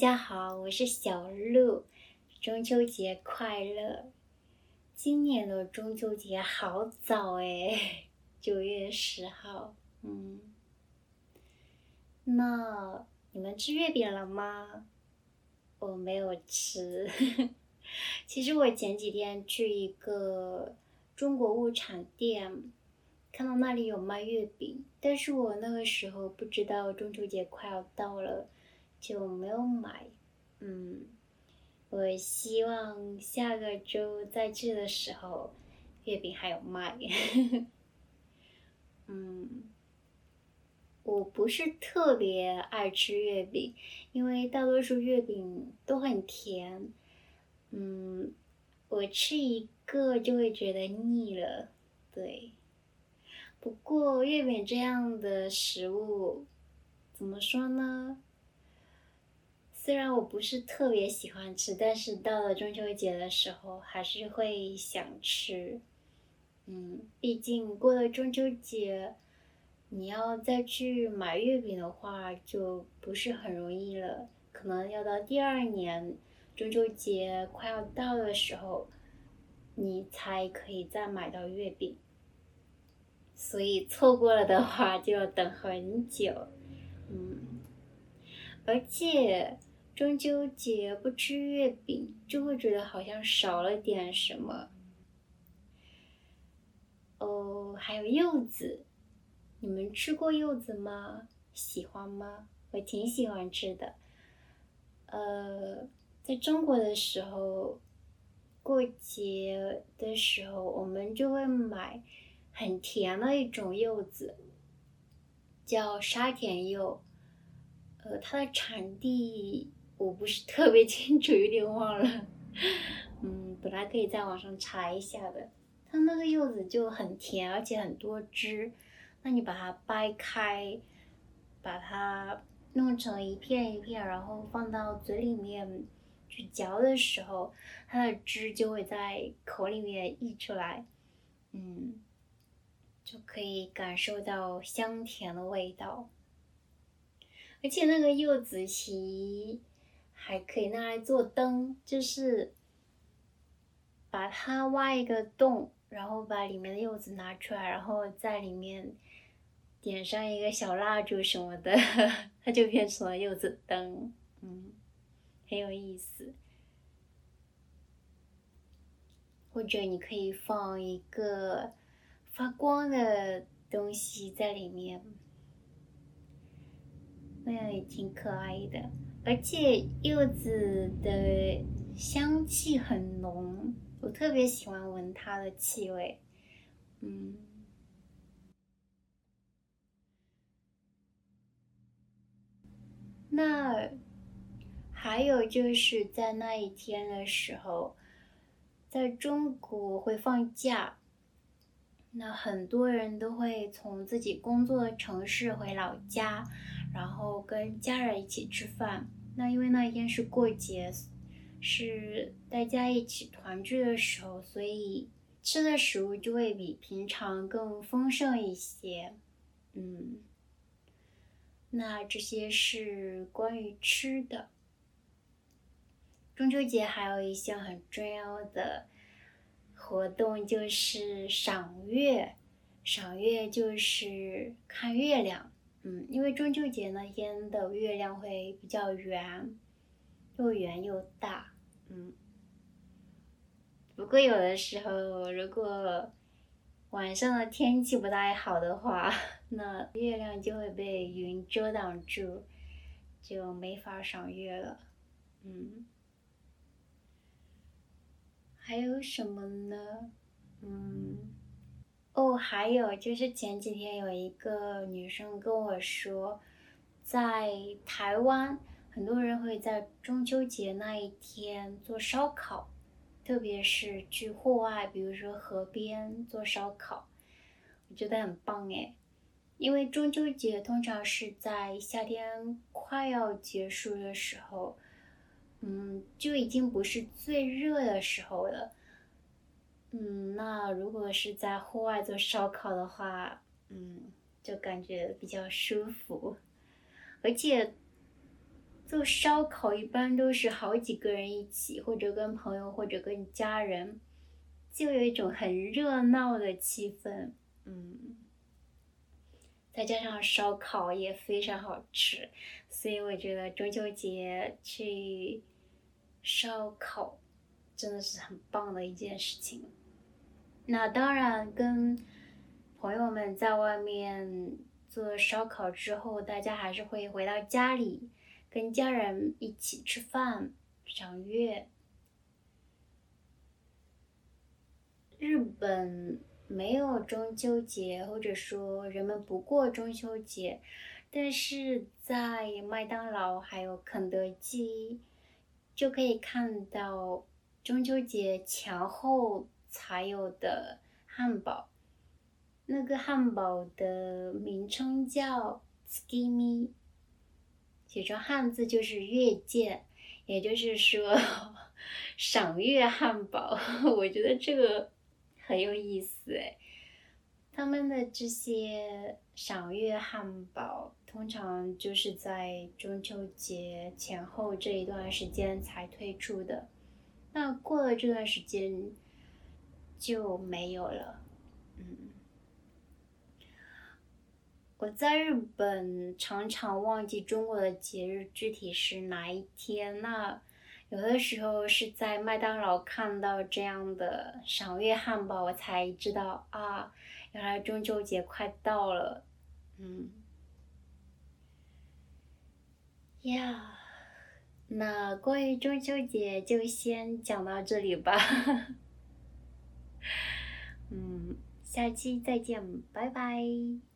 大家好，我是小鹿，中秋节快乐！今年的中秋节好早诶，九月十号。嗯，那你们吃月饼了吗？我没有吃。其实我前几天去一个中国物产店，看到那里有卖月饼，但是我那个时候不知道中秋节快要到了。就没有买，嗯，我希望下个周再去的时候，月饼还有卖。嗯，我不是特别爱吃月饼，因为大多数月饼都很甜，嗯，我吃一个就会觉得腻了，对。不过月饼这样的食物，怎么说呢？虽然我不是特别喜欢吃，但是到了中秋节的时候还是会想吃。嗯，毕竟过了中秋节，你要再去买月饼的话就不是很容易了，可能要到第二年中秋节快要到的时候，你才可以再买到月饼。所以错过了的话就要等很久。嗯，而且。中秋节不吃月饼，就会觉得好像少了点什么。哦，还有柚子，你们吃过柚子吗？喜欢吗？我挺喜欢吃的。呃，在中国的时候，过节的时候，我们就会买很甜的一种柚子，叫沙田柚。呃，它的产地。我不是特别清楚，有点忘了。嗯，本来可以在网上查一下的。它那个柚子就很甜，而且很多汁。那你把它掰开，把它弄成一片一片，然后放到嘴里面去嚼的时候，它的汁就会在口里面溢出来。嗯，就可以感受到香甜的味道。而且那个柚子皮。还可以拿来做灯，就是把它挖一个洞，然后把里面的柚子拿出来，然后在里面点上一个小蜡烛什么的，它就变成了柚子灯，嗯，很有意思。或者你可以放一个发光的东西在里面，那样也挺可爱的。而且柚子的香气很浓，我特别喜欢闻它的气味。嗯，那还有就是在那一天的时候，在中国会放假，那很多人都会从自己工作的城市回老家。然后跟家人一起吃饭，那因为那一天是过节，是大家一起团聚的时候，所以吃的食物就会比平常更丰盛一些。嗯，那这些是关于吃的。中秋节还有一项很重要的活动就是赏月，赏月就是看月亮。嗯，因为中秋节那天的月亮会比较圆，又圆又大。嗯，不过有的时候如果晚上的天气不太好的话，那月亮就会被云遮挡住，就没法赏月了。嗯，还有什么呢？嗯。哦，还有就是前几天有一个女生跟我说，在台湾很多人会在中秋节那一天做烧烤，特别是去户外，比如说河边做烧烤，我觉得很棒诶，因为中秋节通常是在夏天快要结束的时候，嗯，就已经不是最热的时候了。嗯，那如果是在户外做烧烤的话，嗯，就感觉比较舒服，而且做烧烤一般都是好几个人一起，或者跟朋友，或者跟家人，就有一种很热闹的气氛。嗯，再加上烧烤也非常好吃，所以我觉得中秋节去烧烤真的是很棒的一件事情。那当然，跟朋友们在外面做烧烤之后，大家还是会回到家里。跟家人一起吃饭、赏月。日本没有中秋节，或者说人们不过中秋节，但是在麦当劳还有肯德基，就可以看到中秋节前后才有的汉堡。那个汉堡的名称叫 “skimi”。写成汉字就是月见，也就是说 赏月汉堡。我觉得这个很有意思哎。他们的这些赏月汉堡通常就是在中秋节前后这一段时间才推出的，那过了这段时间就没有了。嗯。我在日本常常忘记中国的节日具体是哪一天。那有的时候是在麦当劳看到这样的赏月汉堡，我才知道啊，原来中秋节快到了。嗯，呀，那关于中秋节就先讲到这里吧。下期再见，拜拜。